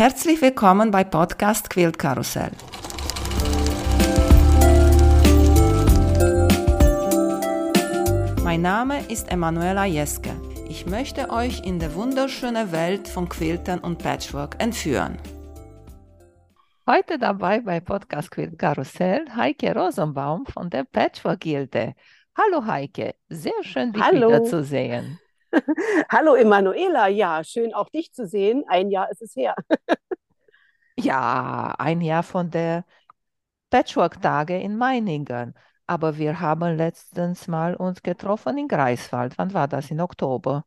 Herzlich willkommen bei Podcast Quilt Karussell. Mein Name ist Emanuela Jeske. Ich möchte euch in die wunderschöne Welt von Quiltern und Patchwork entführen. Heute dabei bei Podcast Quilt Karussell Heike Rosenbaum von der Patchwork Gilde. Hallo Heike, sehr schön dich Hallo. wiederzusehen. Hallo Emanuela, ja, schön auch dich zu sehen. Ein Jahr ist es her. Ja, ein Jahr von der Patchwork-Tage in Meiningen. Aber wir haben letztens mal uns getroffen in Greifswald. Wann war das? In Oktober.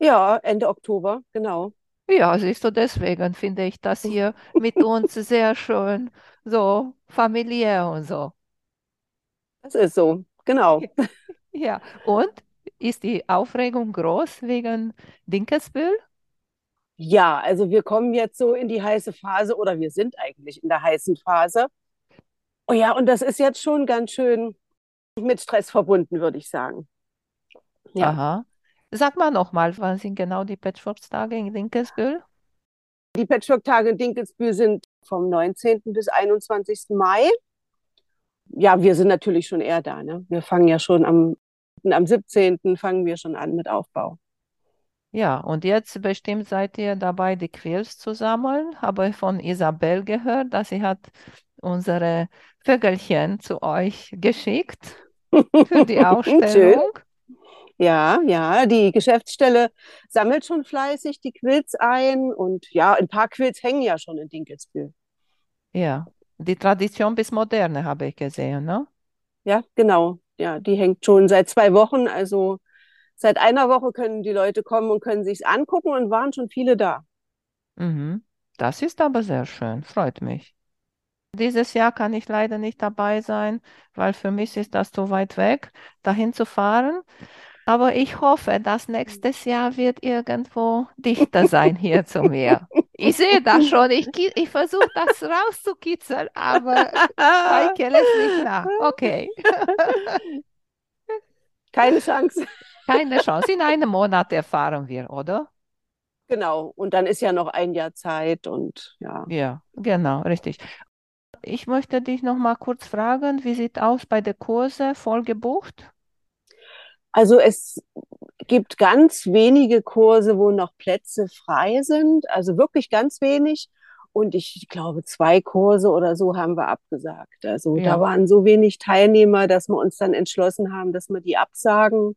Ja, Ende Oktober, genau. Ja, siehst du, deswegen finde ich das hier mit uns sehr schön, so familiär und so. Das ist so, genau. Ja, und ist die Aufregung groß wegen Dinkelsbühl? Ja, also wir kommen jetzt so in die heiße Phase oder wir sind eigentlich in der heißen Phase. Oh ja, und das ist jetzt schon ganz schön mit Stress verbunden, würde ich sagen. Ja, Aha. Sag mal nochmal, wann sind genau die Patchwork-Tage in Dinkelsbühl? die Patchwork-Tage in Dinkelsbühl sind vom 19. bis 21. Mai. Ja, wir sind natürlich schon eher da, ne? Wir fangen ja schon am, am 17. fangen wir schon an mit Aufbau. Ja, und jetzt bestimmt seid ihr dabei, die Quills zu sammeln. Habe ich von Isabel gehört, dass sie hat unsere Vögelchen zu euch geschickt für die. Ausstellung. Ja, ja, die Geschäftsstelle sammelt schon fleißig die Quilts ein und ja, ein paar Quilts hängen ja schon in Dinkelsbühl. Ja, die Tradition bis Moderne habe ich gesehen, ne? Ja, genau. Ja, die hängt schon seit zwei Wochen. Also seit einer Woche können die Leute kommen und können sich's angucken und waren schon viele da. Mhm. Das ist aber sehr schön, freut mich. Dieses Jahr kann ich leider nicht dabei sein, weil für mich ist das zu weit weg, dahin zu fahren. Aber ich hoffe, dass nächstes Jahr wird irgendwo dichter sein hier zu mir. Ich sehe das schon, ich, ich versuche das rauszukitzeln, aber Heike lässt nicht nach. Okay, Keine Chance. keine Chance. In einem Monat erfahren wir, oder? Genau. Und dann ist ja noch ein Jahr Zeit und ja. Ja, genau, richtig. Ich möchte dich noch mal kurz fragen, wie sieht aus bei den Kurse voll gebucht? Also es gibt ganz wenige Kurse, wo noch Plätze frei sind, also wirklich ganz wenig. Und ich glaube, zwei Kurse oder so haben wir abgesagt. Also da Ja. waren so wenig Teilnehmer, dass wir uns dann entschlossen haben, dass wir die absagen.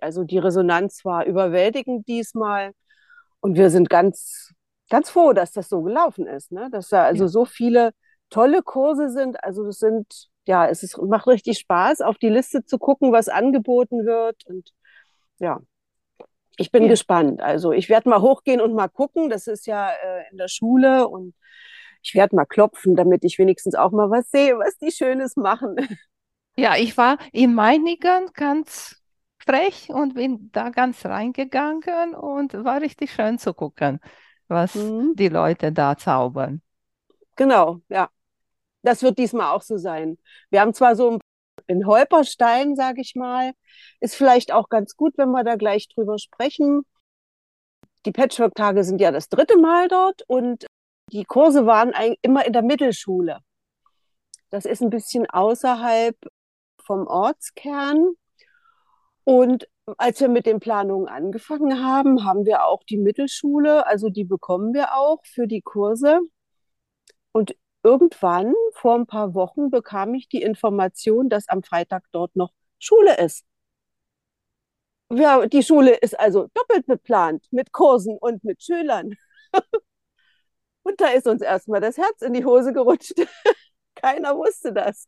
Also die Resonanz war überwältigend diesmal. Und wir sind ganz, ganz froh, dass das so gelaufen ist, ne? Dass da also Ja. so viele tolle Kurse sind. Also das sind, ja, es ist, macht richtig Spaß, auf die Liste zu gucken, was angeboten wird. Und ja, ich bin Ja. gespannt. Also ich werde mal hochgehen und mal gucken. Das ist ja äh, in der Schule und ich werde mal klopfen, damit ich wenigstens auch mal was sehe, was die Schönes machen. Ja, ich war in Meiningen ganz frech und bin da ganz reingegangen und war richtig schön zu gucken, was Mhm. die Leute da zaubern. Genau, ja. Das wird diesmal auch so sein. Wir haben zwar so ein in Holperstein, sage ich mal, ist vielleicht auch ganz gut, wenn wir da gleich drüber sprechen. Die Patchwork-Tage sind ja das dritte Mal dort und die Kurse waren immer in der Mittelschule. Das ist ein bisschen außerhalb vom Ortskern. Und als wir mit den Planungen angefangen haben, haben wir auch die Mittelschule, also die bekommen wir auch für die Kurse. Und irgendwann, vor ein paar Wochen, bekam ich die Information, dass am Freitag dort noch Schule ist. Ja, die Schule ist also doppelt beplant mit Kursen und mit Schülern. Und da ist uns erstmal das Herz in die Hose gerutscht. Keiner wusste das.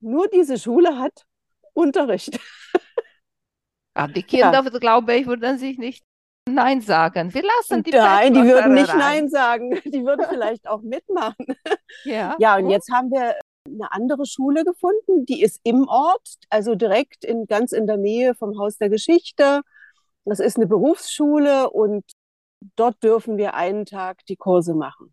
Nur diese Schule hat Unterricht. Ah, die Ja. Kinder, glaube ich, würden sich nicht Nein sagen. Wir lassen die Nein, die würden nicht rein. Nein sagen. Die würden vielleicht auch mitmachen. Ja, Ja, und jetzt haben wir eine andere Schule gefunden, die ist im Ort, also direkt in, ganz in der Nähe vom Haus der Geschichte. Das ist eine Berufsschule und dort dürfen wir einen Tag die Kurse machen.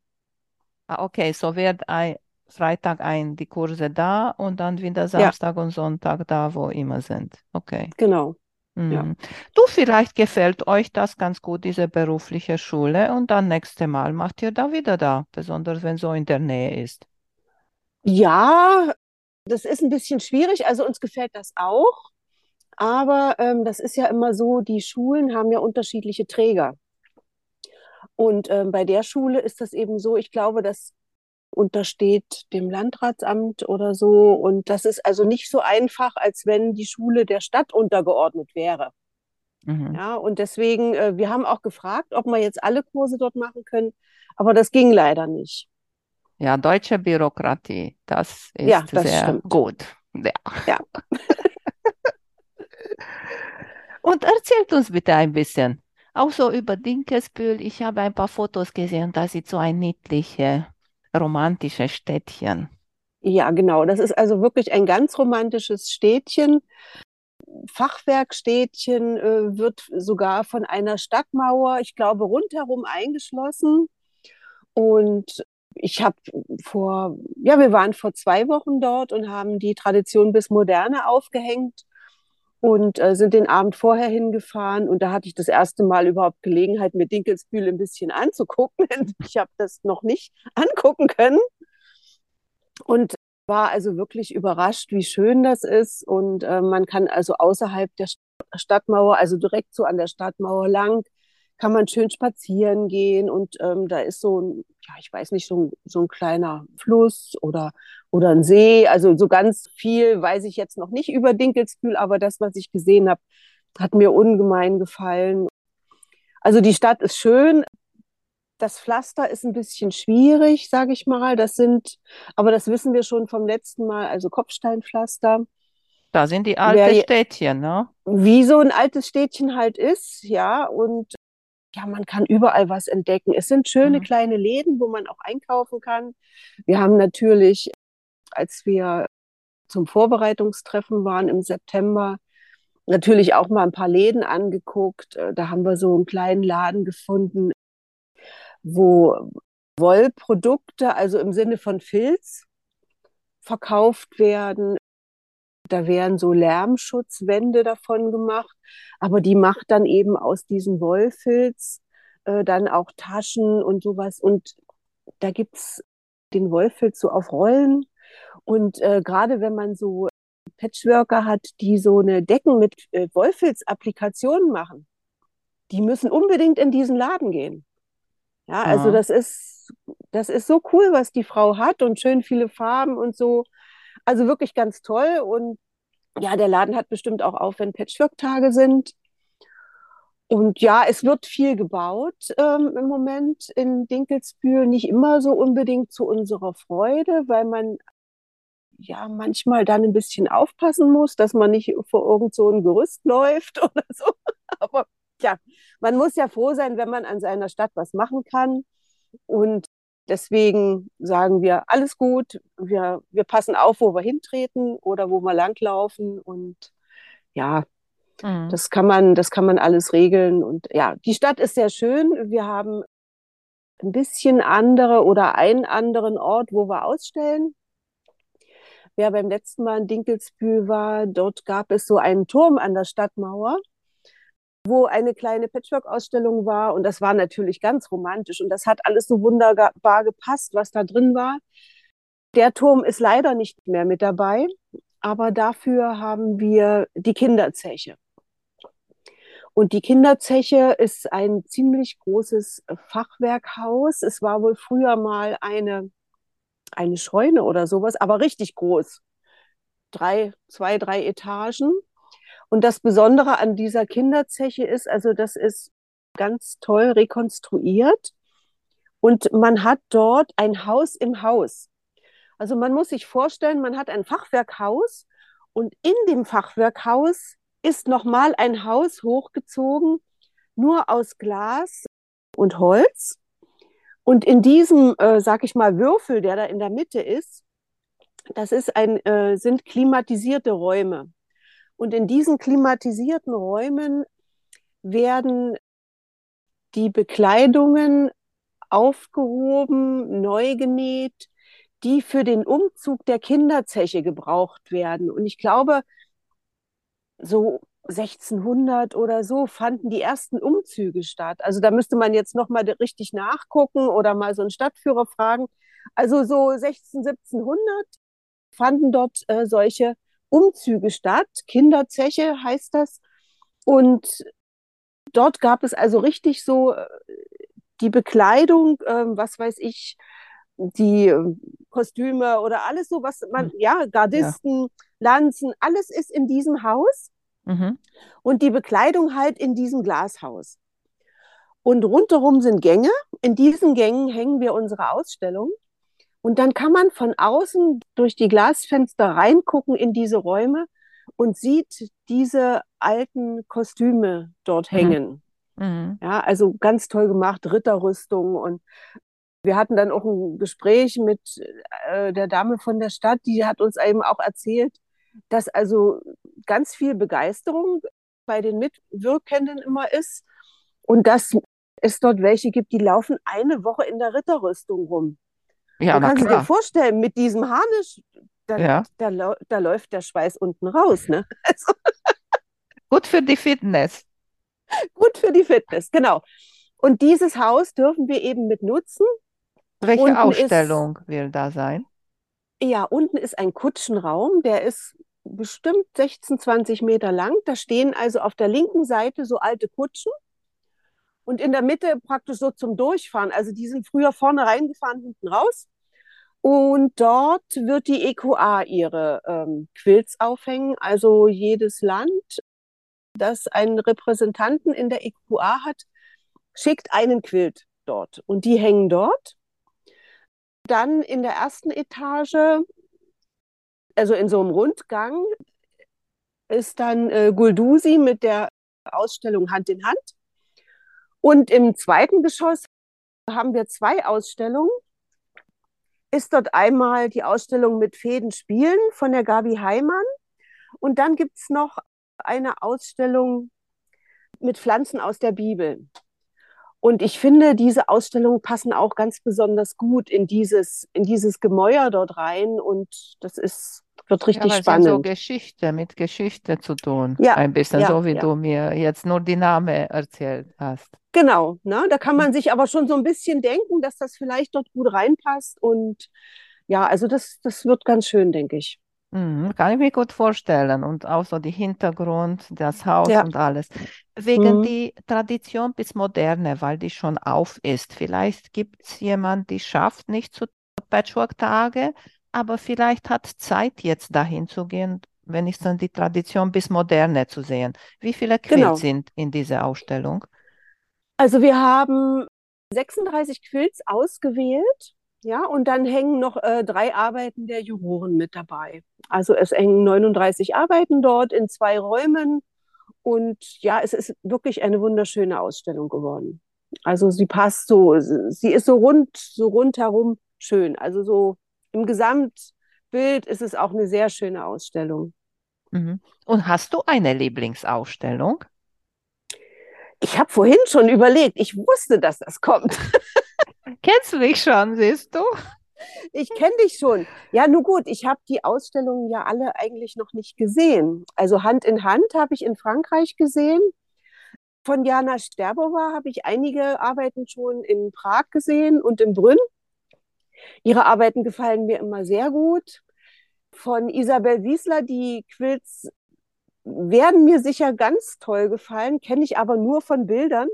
Ah, okay, so wird ein Freitag ein die Kurse da und dann wieder Ja, Samstag und Sonntag da, wo immer sind. Okay. genau. Ja. Mhm. Du, vielleicht gefällt euch das ganz gut, diese berufliche Schule, und dann nächste Mal macht ihr da wieder da, besonders wenn so in der Nähe ist. Ja, das ist ein bisschen schwierig. Also uns gefällt das auch. Aber ähm, das ist ja immer so, die Schulen haben ja unterschiedliche Träger. Und ähm, bei der Schule ist das eben so, ich glaube, das untersteht dem Landratsamt oder so. Und das ist also nicht so einfach, als wenn die Schule der Stadt untergeordnet wäre. Mhm. Ja, und deswegen, äh, wir haben auch gefragt, ob wir jetzt alle Kurse dort machen können, aber das ging leider nicht. Ja, deutsche Bürokratie, das ist Ja, das sehr stimmt. gut. Ja. Ja. Und erzählt uns bitte ein bisschen, auch so über Dinkelsbühl. Ich habe ein paar Fotos gesehen, da sieht so ein niedliches, romantisches Städtchen. Ja, genau. Das ist also wirklich ein ganz romantisches Städtchen. Fachwerkstädtchen äh, wird sogar von einer Stadtmauer, ich glaube, rundherum eingeschlossen. Und ich habe vor, ja, wir waren vor zwei Wochen dort und haben die Tradition bis Moderne aufgehängt und äh, sind den Abend vorher hingefahren. Und da hatte ich das erste Mal überhaupt Gelegenheit, mir Dinkelsbühl ein bisschen anzugucken. Ich habe das noch nicht angucken können. Und war also wirklich überrascht, wie schön das ist. Und äh, man kann also außerhalb der Stadtmauer, also direkt so an der Stadtmauer lang, kann man schön spazieren gehen. Und ähm, da ist so ein, ja, ich weiß nicht, so ein, so ein kleiner Fluss oder, oder ein See. Also so ganz viel weiß ich jetzt noch nicht über Dinkelsbühl, aber das, was ich gesehen habe, hat mir ungemein gefallen. Also die Stadt ist schön. Das Pflaster ist ein bisschen schwierig, sage ich mal. Das sind, aber das wissen wir schon vom letzten Mal, also Kopfsteinpflaster. Da sind die alten Städtchen, ne? Wie so ein altes Städtchen halt ist, ja. Und ja, man kann überall was entdecken. Es sind schöne Mhm. kleine Läden, wo man auch einkaufen kann. Wir haben natürlich, als wir zum Vorbereitungstreffen waren im September, natürlich auch mal ein paar Läden angeguckt. Äh, Da haben wir so einen kleinen Laden gefunden, wo Wollprodukte, also im Sinne von Filz, verkauft werden. Da werden so Lärmschutzwände davon gemacht, aber die macht dann eben aus diesem Wollfilz äh, dann auch Taschen und sowas. Und da gibt's den Wollfilz so auf Rollen. Und äh, gerade wenn man so Patchworker hat, die so eine Decken mit äh, Wollfilz-Applikationen machen, die müssen unbedingt in diesen Laden gehen. Ja, also Ah. das ist, das ist so cool, was die Frau hat und schön viele Farben und so. Also wirklich ganz toll. Und ja, der Laden hat bestimmt auch auf, wenn Patchwork-Tage sind. Und ja, es wird viel gebaut ähm, im Moment in Dinkelsbühl. Nicht immer so unbedingt zu unserer Freude, weil man ja manchmal dann ein bisschen aufpassen muss, dass man nicht vor irgend so ein Gerüst läuft oder so. Aber ja, man muss ja froh sein, wenn man an seiner Stadt was machen kann. Und deswegen sagen wir, alles gut, wir, wir passen auf, wo wir hintreten oder wo wir langlaufen. Und ja, Mhm. das kann man, das kann man alles regeln. Und ja, die Stadt ist sehr schön. Wir haben ein bisschen andere oder einen anderen Ort, wo wir ausstellen. Wer beim letzten Mal in Dinkelsbühl war, dort gab es so einen Turm an der Stadtmauer, wo eine kleine Patchwork-Ausstellung war. Und das war natürlich ganz romantisch. Und das hat alles so wunderbar gepasst, was da drin war. Der Turm ist leider nicht mehr mit dabei, aber dafür haben wir die Kinderzeche. Und die Kinderzeche ist ein ziemlich großes Fachwerkhaus. Es war wohl früher mal eine, eine Scheune oder sowas, aber richtig groß. Drei, zwei, drei Etagen. Und das Besondere an dieser Kinderzeche ist, also das ist ganz toll rekonstruiert. Und man hat dort ein Haus im Haus. Also man muss sich vorstellen, man hat ein Fachwerkhaus und in dem Fachwerkhaus ist nochmal ein Haus hochgezogen, nur aus Glas und Holz. Und in diesem, äh, sag ich mal, Würfel, der da in der Mitte ist, das ist ein, äh, sind klimatisierte Räume. Und in diesen klimatisierten Räumen werden die Bekleidungen aufgehoben, neu genäht, die für den Umzug der Kinderzeche gebraucht werden. Und ich glaube, so 1600 oder so fanden die ersten Umzüge statt. Also da müsste man jetzt noch mal richtig nachgucken oder mal so einen Stadtführer fragen. Also so 16, 1700 fanden dort äh, solche Umzüge statt. Kinderzeche heißt das. Und dort gab es also richtig so äh, die Bekleidung, äh, was weiß ich, die äh, Kostüme oder alles so, was man, hm. ja, Gardisten, ja. Lanzen, alles ist in diesem Haus. Mhm. Und die Bekleidung halt in diesem Glashaus. Und rundherum sind Gänge. In diesen Gängen hängen wir unsere Ausstellung. Und dann kann man von außen durch die Glasfenster reingucken in diese Räume und sieht diese alten Kostüme dort mhm. hängen. Mhm. Ja, also ganz toll gemacht, Ritterrüstung. Und wir hatten dann auch ein Gespräch mit äh, der Dame von der Stadt, die hat uns eben auch erzählt, dass also ganz viel Begeisterung bei den Mitwirkenden immer ist und dass es dort welche gibt, die laufen eine Woche in der Ritterrüstung rum. Ja, du kannst klar. dir vorstellen, mit diesem Harnisch, da, ja. da, da, läuft der Schweiß unten raus. Ne? Also Gut für die Fitness. Gut für die Fitness, genau. Und dieses Haus dürfen wir eben mit nutzen. Welche unten Ausstellung ist, will da sein? Ja, unten ist ein Kutschenraum, der ist bestimmt 16, 20 Meter lang. Da stehen also auf der linken Seite so alte Kutschen und in der Mitte praktisch so zum Durchfahren. Also die sind früher vorne reingefahren, hinten raus. Und dort wird die EQA ihre ähm, Quilts aufhängen. Also jedes Land, das einen Repräsentanten in der EQA hat, schickt einen Quilt dort. Und die hängen dort. Dann in der ersten Etage, also in so einem Rundgang, ist dann äh, Guldusi mit der Ausstellung Hand in Hand. Und im zweiten Geschoss haben wir zwei Ausstellungen. Ist dort einmal die Ausstellung mit Fäden spielen von der Gabi Heimann. Und dann gibt es noch eine Ausstellung mit Pflanzen aus der Bibel. Und ich finde, diese Ausstellungen passen auch ganz besonders gut in dieses, in dieses Gemäuer dort rein. Und das ist wird richtig ja, spannend. so Geschichte mit Geschichte zu tun. Ja, ein bisschen ja, so, wie ja. du mir jetzt nur die Namen erzählt hast. Genau, ne? da kann man sich aber schon so ein bisschen denken, dass das vielleicht dort gut reinpasst. Und ja, also das, das wird ganz schön, denke ich. Mhm, kann ich mir gut vorstellen. Und auch so die Hintergrund, das Haus ja. und alles. Wegen mhm. die Tradition bis Moderne, weil die schon auf ist. Vielleicht gibt es jemanden, die schafft nicht zu Patchwork-Tage, aber vielleicht hat Zeit jetzt dahin zu gehen, wenn ich dann die Tradition bis Moderne zu sehen. Wie viele Quilts genau. sind in dieser Ausstellung? Also wir haben 36 Quilts ausgewählt, ja, und dann hängen noch äh, drei Arbeiten der Juroren mit dabei. Also es hängen 39 Arbeiten dort in zwei Räumen und ja, es ist wirklich eine wunderschöne Ausstellung geworden. Also sie passt so, sie ist so rund, so rundherum schön. Also so im Gesamtbild ist es auch eine sehr schöne Ausstellung. Mhm. Und hast du eine Lieblingsausstellung? Ich habe vorhin schon überlegt, ich wusste, dass das kommt. Kennst du mich schon, siehst du? Ich kenne dich schon. Ja, nun gut, ich habe die Ausstellungen ja alle eigentlich noch nicht gesehen. Also Hand in Hand habe ich in Frankreich gesehen. Von Jana Sterbova habe ich einige Arbeiten schon in Prag gesehen und in Brünn. Ihre Arbeiten gefallen mir immer sehr gut. Von Isabel Wiesler, die Quilts werden mir sicher ganz toll gefallen, kenne ich aber nur von Bildern.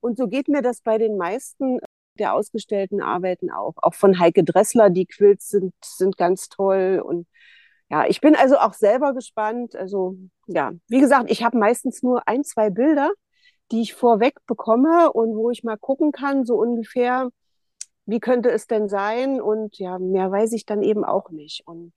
Und so geht mir das bei den meisten der ausgestellten Arbeiten auch. Auch von Heike Dressler, die Quilts sind, sind ganz toll. Und ja, ich bin also auch selber gespannt. Also ja, wie gesagt, ich habe meistens nur ein, zwei Bilder, die ich vorweg bekomme und wo ich mal gucken kann, so ungefähr, wie könnte es denn sein? Und ja, mehr weiß ich dann eben auch nicht. Und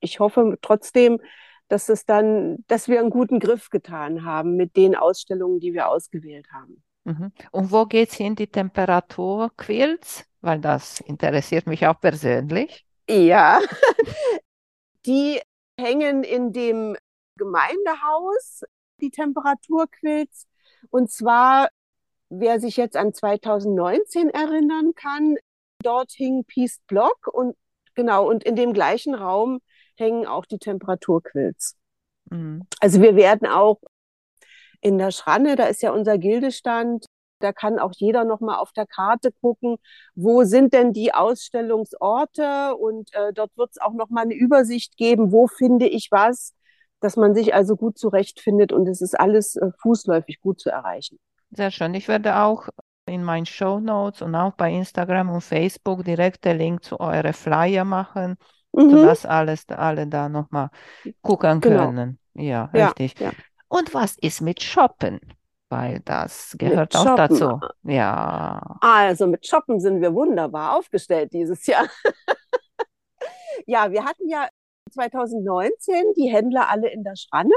ich hoffe trotzdem, dass es dann, dass wir einen guten Griff getan haben mit den Ausstellungen, die wir ausgewählt haben. Mhm. Und wo geht es hin, die Temperatur Quilts? Weil das interessiert mich auch persönlich. Ja, die hängen in dem Gemeindehaus, die Temperaturquilts. Und zwar, wer sich jetzt an 2019 erinnern kann, Dort hing Peace Block und genau, und in dem gleichen Raum hängen auch die Temperaturquills. Mhm. Also wir werden auch in der Schranne, da ist ja unser Gildestand. Da kann auch jeder noch mal auf der Karte gucken, wo sind denn die Ausstellungsorte und äh, dort wird es auch noch mal eine Übersicht geben, wo finde ich was, dass man sich also gut zurechtfindet und es ist alles äh, fußläufig gut zu erreichen. Sehr schön. Ich werde auch in meinen Show Notes und auch bei Instagram und Facebook direkt den Link zu euren Flyer machen, mhm. sodass alles, alle da nochmal gucken genau. können. Ja, ja richtig. Ja. Und was ist mit Shoppen? Weil das gehört mit auch Shoppen. dazu. Ja. Also mit Shoppen sind wir wunderbar aufgestellt dieses Jahr. ja, wir hatten ja 2019 die Händler alle in der Schranne.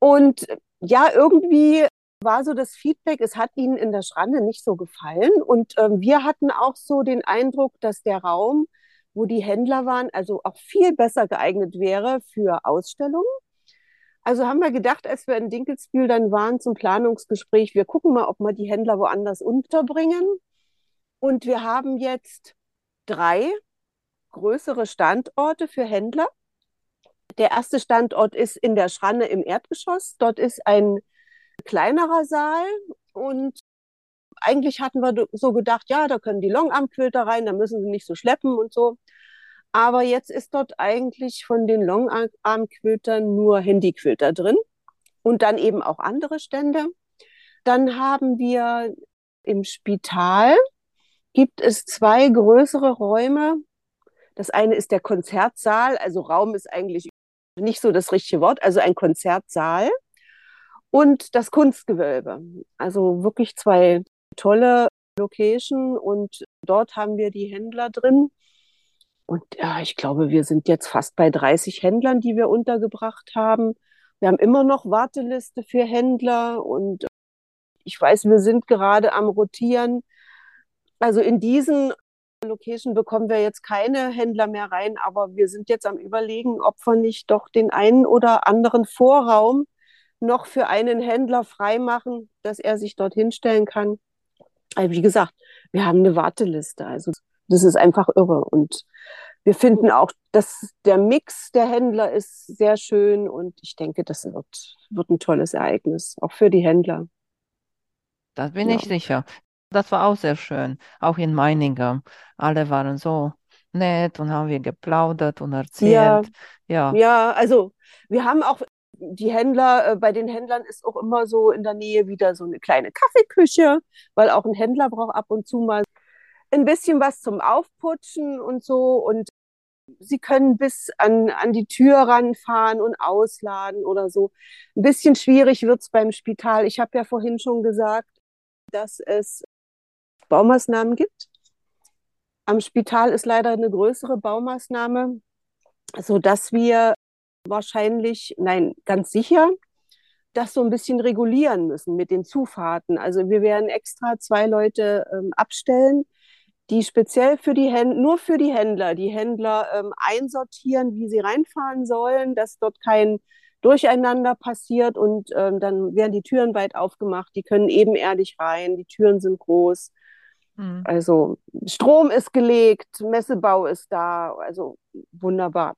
Und ja, irgendwie war so das Feedback, es hat ihnen in der Schranne nicht so gefallen. Und ähm, wir hatten auch so den Eindruck, dass der Raum, wo die Händler waren, also auch viel besser geeignet wäre für Ausstellungen. Also haben wir gedacht, als wir in Dinkelsbühl dann waren zum Planungsgespräch, wir gucken mal, ob wir die Händler woanders unterbringen. Und wir haben jetzt drei größere Standorte für Händler. Der erste Standort ist in der Schranne im Erdgeschoss. Dort ist ein kleinerer Saal und eigentlich hatten wir so gedacht, ja, da können die Longarmquilter rein, da müssen sie nicht so schleppen und so. Aber jetzt ist dort eigentlich von den Longarmquiltern nur Handyquilter drin und dann eben auch andere Stände. Dann haben wir im Spital gibt es zwei größere Räume. Das eine ist der Konzertsaal, also Raum ist eigentlich nicht so das richtige Wort, also ein Konzertsaal und das Kunstgewölbe. Also wirklich zwei tolle Location und dort haben wir die Händler drin. Und ja, ich glaube, wir sind jetzt fast bei 30 Händlern, die wir untergebracht haben. Wir haben immer noch Warteliste für Händler und ich weiß, wir sind gerade am Rotieren. Also in diesen Location bekommen wir jetzt keine Händler mehr rein, aber wir sind jetzt am Überlegen, ob wir nicht doch den einen oder anderen Vorraum noch für einen Händler freimachen, dass er sich dort hinstellen kann. Also wie gesagt, wir haben eine Warteliste. Also das ist einfach irre. Und wir finden auch, dass der Mix der Händler ist sehr schön und ich denke, das wird, wird ein tolles Ereignis, auch für die Händler. Das bin ja. ich sicher. Das war auch sehr schön, auch in Meiningen. Alle waren so nett und haben wir geplaudert und erzählt. Ja, ja. ja also wir haben auch die Händler, äh, bei den Händlern ist auch immer so in der Nähe wieder so eine kleine Kaffeeküche, weil auch ein Händler braucht ab und zu mal ein bisschen was zum Aufputschen und so. Und sie können bis an, an die Tür ranfahren und ausladen oder so. Ein bisschen schwierig wird's beim Spital. Ich habe ja vorhin schon gesagt, dass es Baumaßnahmen gibt. Am Spital ist leider eine größere Baumaßnahme, so dass wir wahrscheinlich, nein, ganz sicher, das so ein bisschen regulieren müssen mit den Zufahrten. Also wir werden extra zwei Leute ähm, abstellen, die speziell für die Händler, nur für die Händler, die Händler ähm, einsortieren, wie sie reinfahren sollen, dass dort kein Durcheinander passiert und ähm, dann werden die Türen weit aufgemacht, die können ebenerdig rein, die Türen sind groß. Mhm. Also Strom ist gelegt, Messebau ist da, also wunderbar.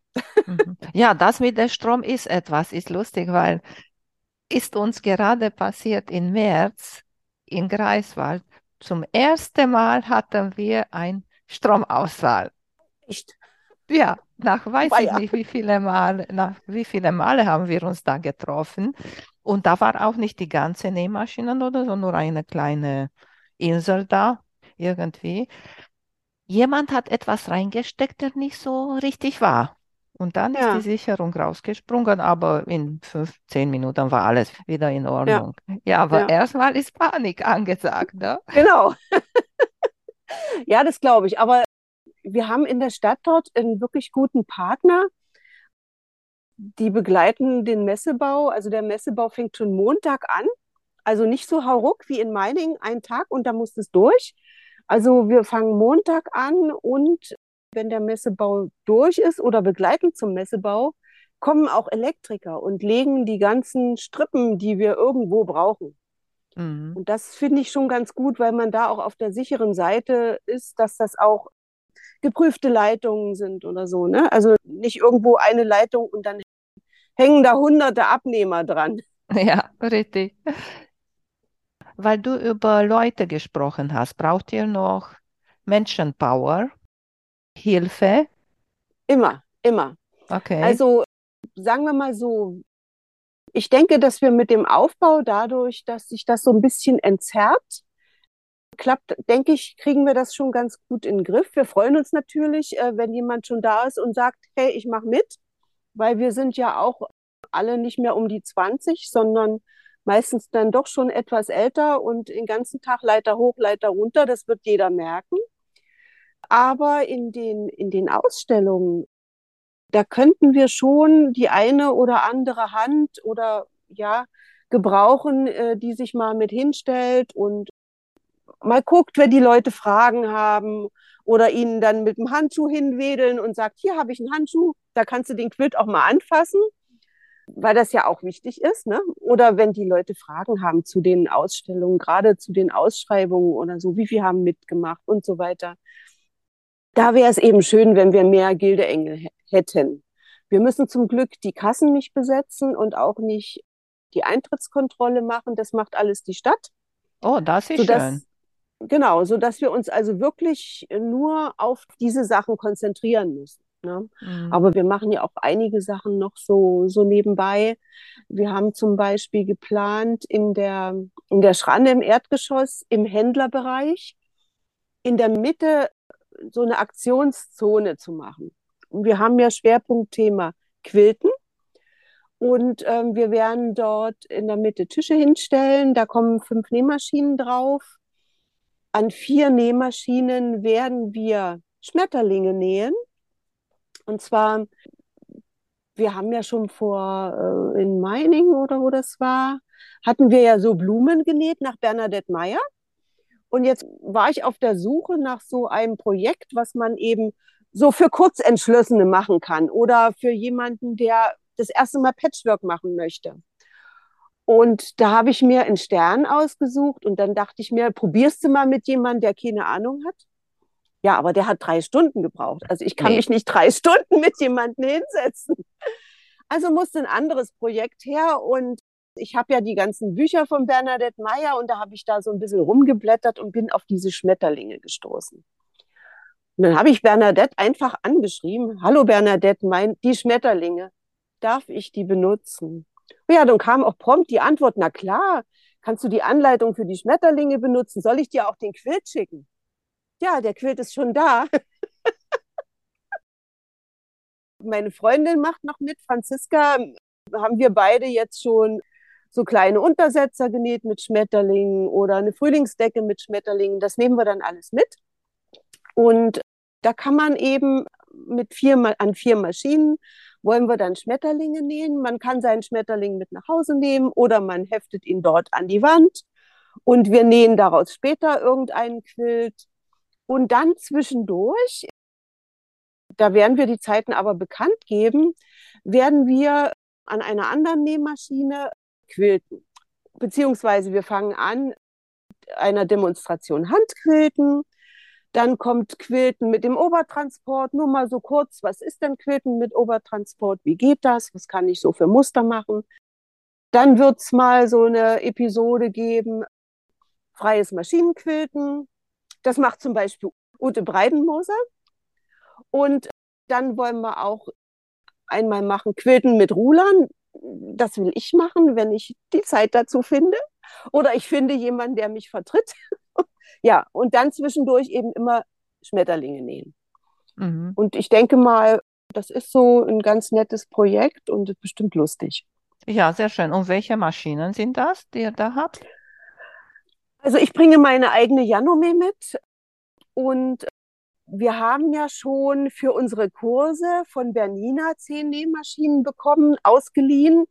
Mhm. Ja, das mit dem Strom ist etwas, ist lustig, weil ist uns gerade passiert im März in Greifswald. Zum ersten Mal hatten wir einen Stromausfall. Echt? Ja, nach weiß ich nicht, wie viele Male, nach wie viele Male haben wir uns da getroffen. Und da war auch nicht die ganze Nähmaschine oder so, nur eine kleine Insel da irgendwie. Jemand hat etwas reingesteckt, der nicht so richtig war. Und dann ja. ist die Sicherung rausgesprungen, aber in fünf, zehn Minuten war alles wieder in Ordnung. Ja, ja aber ja. erstmal ist Panik angesagt. Ne? Genau. ja, das glaube ich. Aber wir haben in der Stadt dort einen wirklich guten Partner. Die begleiten den Messebau. Also der Messebau fängt schon Montag an. Also nicht so hauruck wie in Meiningen, ein Tag und da muss es durch, also wir fangen Montag an und wenn der Messebau durch ist oder begleitend zum Messebau, kommen auch Elektriker und legen die ganzen Strippen, die wir irgendwo brauchen. Mhm. Und das finde ich schon ganz gut, weil man da auch auf der sicheren Seite ist, dass das auch geprüfte Leitungen sind oder so. Ne? Also nicht irgendwo eine Leitung und dann hängen da hunderte Abnehmer dran. Ja, richtig. Weil du über Leute gesprochen hast, braucht ihr noch Menschenpower, Hilfe? Immer, immer. Okay. Also sagen wir mal so, ich denke, dass wir mit dem Aufbau dadurch, dass sich das so ein bisschen entzerrt, klappt, denke ich, kriegen wir das schon ganz gut in den Griff. Wir freuen uns natürlich, äh, wenn jemand schon da ist und sagt, hey, ich mache mit, weil wir sind ja auch alle nicht mehr um die 20, sondern meistens dann doch schon etwas älter und den ganzen Tag Leiter hoch, Leiter runter, das wird jeder merken. Aber in den, in den Ausstellungen, da könnten wir schon die eine oder andere Hand oder ja, gebrauchen, äh, die sich mal mit hinstellt und mal guckt, wenn die Leute Fragen haben oder ihnen dann mit dem Handschuh hinwedeln und sagt, hier habe ich einen Handschuh, da kannst du den Quilt auch mal anfassen weil das ja auch wichtig ist. Ne? Oder wenn die Leute Fragen haben zu den Ausstellungen, gerade zu den Ausschreibungen oder so, wie viel haben mitgemacht und so weiter. Da wäre es eben schön, wenn wir mehr Gildeengel hätten. Wir müssen zum Glück die Kassen nicht besetzen und auch nicht die Eintrittskontrolle machen. Das macht alles die Stadt. Oh, das ist sodass, schön. Genau, so dass wir uns also wirklich nur auf diese Sachen konzentrieren müssen. Ne? Mhm. Aber wir machen ja auch einige Sachen noch so, so nebenbei. Wir haben zum Beispiel geplant, in der, in der Schranne im Erdgeschoss, im Händlerbereich, in der Mitte so eine Aktionszone zu machen. Wir haben ja Schwerpunktthema Quilten. Und ähm, wir werden dort in der Mitte Tische hinstellen. Da kommen fünf Nähmaschinen drauf. An vier Nähmaschinen werden wir Schmetterlinge nähen. Und zwar, wir haben ja schon vor, äh, in Meining oder wo das war, hatten wir ja so Blumen genäht nach Bernadette Meyer. Und jetzt war ich auf der Suche nach so einem Projekt, was man eben so für Kurzentschlossene machen kann oder für jemanden, der das erste Mal Patchwork machen möchte. Und da habe ich mir einen Stern ausgesucht und dann dachte ich mir, probierst du mal mit jemandem, der keine Ahnung hat? Ja, aber der hat drei Stunden gebraucht. Also ich kann nee. mich nicht drei Stunden mit jemandem hinsetzen. Also musste ein anderes Projekt her und ich habe ja die ganzen Bücher von Bernadette Meyer und da habe ich da so ein bisschen rumgeblättert und bin auf diese Schmetterlinge gestoßen. Und dann habe ich Bernadette einfach angeschrieben, hallo Bernadette, mein, die Schmetterlinge, darf ich die benutzen? Ja, dann kam auch prompt die Antwort, na klar, kannst du die Anleitung für die Schmetterlinge benutzen? Soll ich dir auch den Quilt schicken? Ja, der Quilt ist schon da. Meine Freundin macht noch mit, Franziska, haben wir beide jetzt schon so kleine Untersetzer genäht mit Schmetterlingen oder eine Frühlingsdecke mit Schmetterlingen. Das nehmen wir dann alles mit. Und da kann man eben mit vier, an vier Maschinen wollen wir dann Schmetterlinge nähen. Man kann seinen Schmetterling mit nach Hause nehmen oder man heftet ihn dort an die Wand und wir nähen daraus später irgendeinen Quilt. Und dann zwischendurch, da werden wir die Zeiten aber bekannt geben, werden wir an einer anderen Nähmaschine quilten. Beziehungsweise wir fangen an, einer Demonstration Handquilten. Dann kommt Quilten mit dem Obertransport. Nur mal so kurz, was ist denn Quilten mit Obertransport? Wie geht das? Was kann ich so für Muster machen? Dann wird es mal so eine Episode geben, freies Maschinenquilten. Das macht zum Beispiel Ute Breidenmoser. Und dann wollen wir auch einmal machen Quilten mit Rulern. Das will ich machen, wenn ich die Zeit dazu finde. Oder ich finde jemanden, der mich vertritt. ja, und dann zwischendurch eben immer Schmetterlinge nähen. Mhm. Und ich denke mal, das ist so ein ganz nettes Projekt und bestimmt lustig. Ja, sehr schön. Und welche Maschinen sind das, die ihr da habt? Also ich bringe meine eigene Janome mit und wir haben ja schon für unsere Kurse von Bernina zehn Nähmaschinen bekommen, ausgeliehen.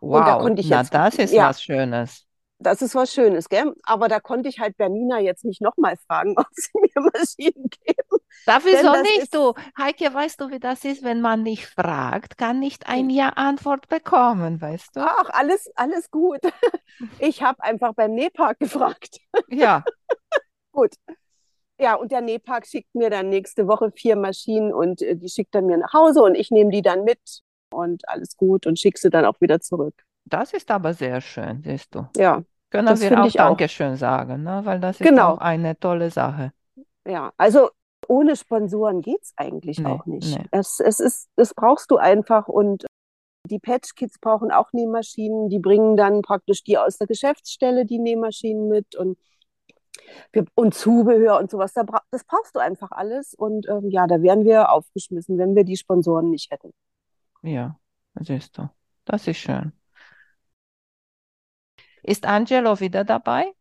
Wow, da konnte ich na jetzt, das ist ja, was Schönes. Das ist was Schönes, gell? Aber da konnte ich halt Bernina jetzt nicht nochmal fragen, ob sie mir Maschinen geben. Ich so nicht, ist... du. Heike, weißt du, wie das ist, wenn man nicht fragt, kann nicht ein Ja-Antwort bekommen, weißt du? Ach, alles, alles gut. Ich habe einfach beim Nähpark gefragt. Ja. gut. Ja, und der Nähpark schickt mir dann nächste Woche vier Maschinen und äh, die schickt er mir nach Hause und ich nehme die dann mit und alles gut und schicke sie dann auch wieder zurück. Das ist aber sehr schön, siehst du. Ja, Können das wir auch. Dankeschön sagen, ne? Weil das ist Genau. auch eine tolle Sache. Ja, also ohne Sponsoren geht's eigentlich Nee, auch nicht. nee. Es, es ist, das brauchst du einfach und die Patch Kids brauchen auch Nähmaschinen. Die bringen dann praktisch die aus der Geschäftsstelle die Nähmaschinen mit und, und Zubehör und sowas. Das brauchst du einfach alles und ähm, ja, da wären wir aufgeschmissen, wenn wir die Sponsoren nicht hätten. Ja, siehst du. Das ist schön. Ist Angelo wieder dabei?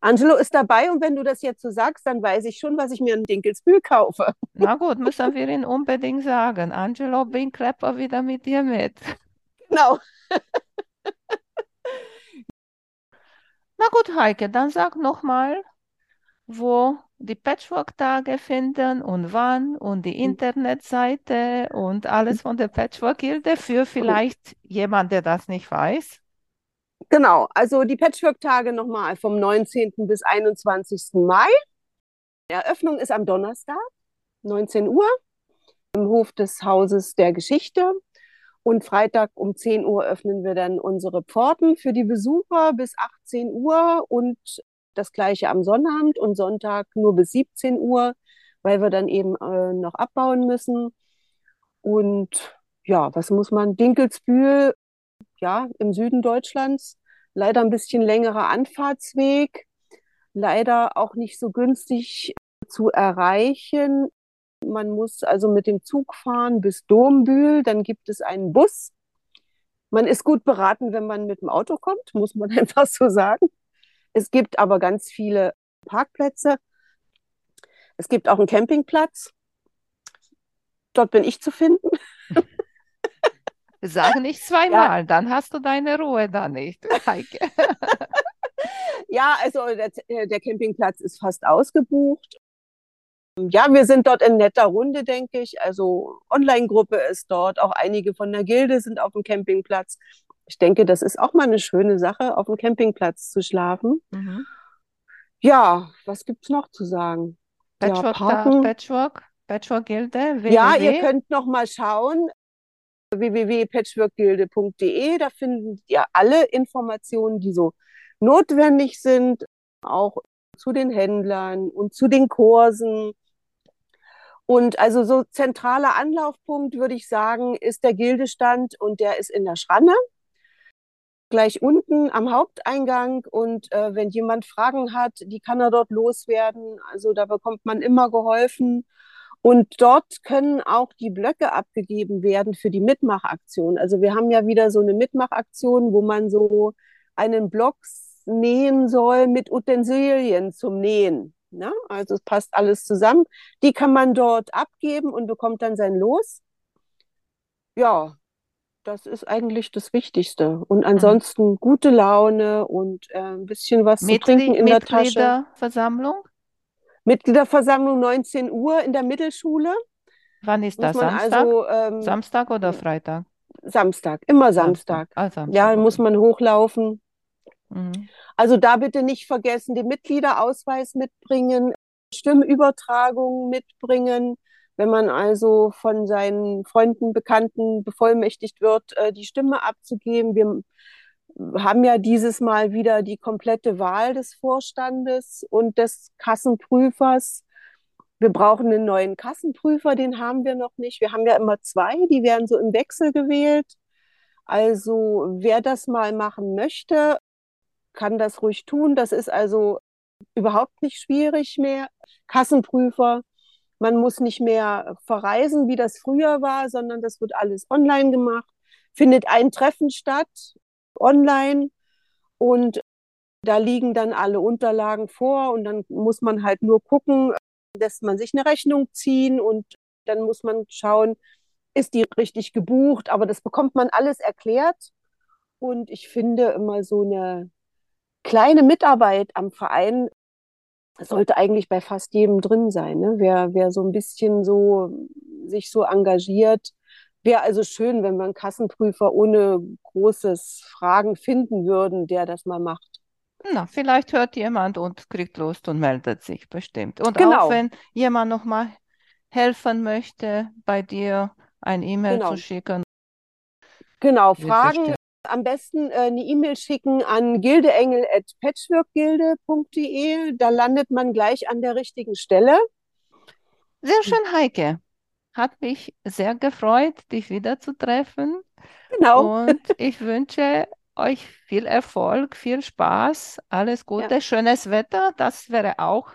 Angelo ist dabei und wenn du das jetzt so sagst, dann weiß ich schon, was ich mir in Dinkelsbühl kaufe. Na gut, müssen wir ihn unbedingt sagen. Angelo, bring Klepper wieder mit dir mit. Genau. Na gut, Heike, dann sag nochmal, wo die Patchwork-Tage finden und wann und die Internetseite und alles von der Patchwork-Gilde für vielleicht jemand, der das nicht weiß. Genau, also die Patchwork-Tage nochmal vom 19. bis 21. Mai. Die Eröffnung ist am Donnerstag, 19 Uhr, im Hof des Hauses der Geschichte. Und Freitag um 10 Uhr öffnen wir dann unsere Pforten für die Besucher bis 18 Uhr und das gleiche am Sonnabend und Sonntag nur bis 17 Uhr, weil wir dann eben äh, noch abbauen müssen. Und ja, was muss man? Dinkelsbühl, ja, im Süden Deutschlands. Leider ein bisschen längerer Anfahrtsweg, leider auch nicht so günstig zu erreichen. Man muss also mit dem Zug fahren bis Dombühl, dann gibt es einen Bus. Man ist gut beraten, wenn man mit dem Auto kommt, muss man einfach so sagen. Es gibt aber ganz viele Parkplätze. Es gibt auch einen Campingplatz. Dort bin ich zu finden. Sag nicht zweimal, dann hast du deine Ruhe da nicht, Heike. Ja, also der, der Campingplatz ist fast ausgebucht. Ja, wir sind dort in netter Runde, denke ich. Also Online-Gruppe ist dort, auch einige von der Gilde sind auf dem Campingplatz. Ich denke, das ist auch mal eine schöne Sache, auf dem Campingplatz zu schlafen. Mhm. Ja, was gibt's noch zu sagen? Ja, Patchwork, da, parken. Patchwork, Patchwork-Gilde, Ja, ihr www. könnt noch mal schauen www.patchworkgilde.de. Da findet ihr alle Informationen, die so notwendig sind, auch zu den Händlern und zu den Kursen. Und also so zentraler Anlaufpunkt, würde ich sagen, ist der Gildestand und der ist in der Schranne, gleich unten am Haupteingang. Und äh, wenn jemand Fragen hat, die kann er dort loswerden. Also da bekommt man immer geholfen. Und dort können auch die Blöcke abgegeben werden für die Mitmachaktion. Also wir haben ja wieder so eine Mitmachaktion, wo man so einen Block nähen soll mit Utensilien zum Nähen. Ne? Also es passt alles zusammen. Die kann man dort abgeben und bekommt dann sein Los. Ja, das ist eigentlich das Wichtigste. Und ansonsten gute Laune und äh, ein bisschen was zu trinken in der Tasche. Mitgliederversammlung? Mitgliederversammlung 19 Uhr in der Mittelschule. Wann ist das? Samstag? also ähm, Samstag oder Freitag? Samstag, immer Samstag. Ah, Samstag, Ja, okay. muss man hochlaufen. Mhm. Also da bitte nicht vergessen, den Mitgliederausweis mitbringen, Stimmübertragung mitbringen. Wenn man also von seinen Freunden, Bekannten bevollmächtigt wird, äh, die Stimme abzugeben. Wir haben ja dieses Mal wieder die komplette Wahl des Vorstandes und des Kassenprüfers. Wir brauchen einen neuen Kassenprüfer, den haben wir noch nicht. Wir haben ja immer zwei, die werden so im Wechsel gewählt. Also wer das mal machen möchte, kann das ruhig tun. Das ist also überhaupt nicht schwierig mehr. Kassenprüfer, man muss nicht mehr verreisen, wie das früher war, sondern das wird alles online gemacht. Findet ein Treffen statt, online. Und da liegen dann alle Unterlagen vor und dann muss man halt nur gucken, lässt man sich eine Rechnung ziehen und dann muss man schauen, ist die richtig gebucht, aber das bekommt man alles erklärt. Und ich finde immer so eine kleine Mitarbeit am Verein sollte eigentlich bei fast jedem drin sein. Ne? Wer, wer so ein bisschen so sich so engagiert, wäre also schön, wenn wir einen Kassenprüfer ohne großes Fragen finden würden, der das mal macht. Na, vielleicht hört jemand und kriegt Lust und meldet sich bestimmt. Und Genau. auch wenn jemand nochmal helfen möchte, bei dir ein E-Mail Genau. zu schicken, Genau, Fragen bestimmt. am besten äh, eine E-Mail schicken an gildeengel.patchworkgilde.de. Da landet man gleich an der richtigen Stelle. Sehr schön, Heike. Hat mich sehr gefreut, dich wiederzutreffen. Genau. Und ich wünsche euch viel Erfolg, viel Spaß, alles Gute, Ja. schönes Wetter. Das wäre auch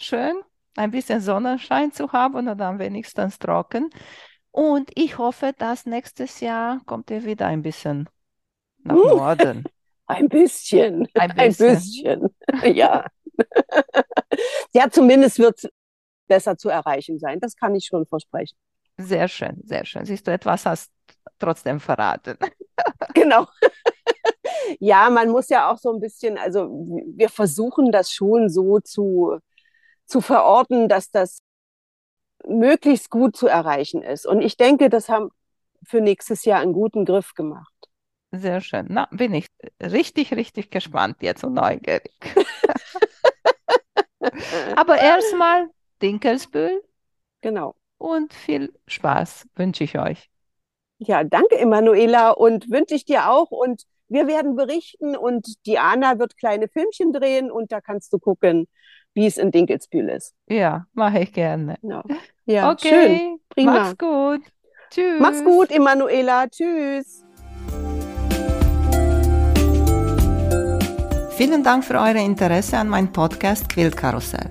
schön, ein bisschen Sonnenschein zu haben und dann wenigstens trocken. Und ich hoffe, dass nächstes Jahr kommt ihr wieder ein bisschen nach Uh. Norden. Ein bisschen. Ein Ein bisschen. bisschen. Ja. Ja, zumindest wird es besser zu erreichen sein. Das kann ich schon versprechen. Sehr schön, sehr schön. Siehst du, etwas hast trotzdem verraten. Genau. Ja, man muss ja auch so ein bisschen, also wir versuchen das schon so zu, zu verorten, dass das möglichst gut zu erreichen ist. Und ich denke, das haben für nächstes Jahr einen guten Griff gemacht. Sehr schön. Na, bin ich richtig, richtig gespannt jetzt und neugierig. Aber erstmal Dinkelsbühl Genau. und viel Spaß wünsche ich euch. Ja, danke, Emanuela, und wünsche ich dir auch. Und wir werden berichten und Diana wird kleine Filmchen drehen und da kannst du gucken, wie es in Dinkelsbühl ist. Ja, mache ich gerne. Ja, ja schön. Okay, Prima. mach's gut. Tschüss. Mach's gut, Emanuela. Tschüss. Vielen Dank für euer Interesse an meinem Podcast Quiltkarussell.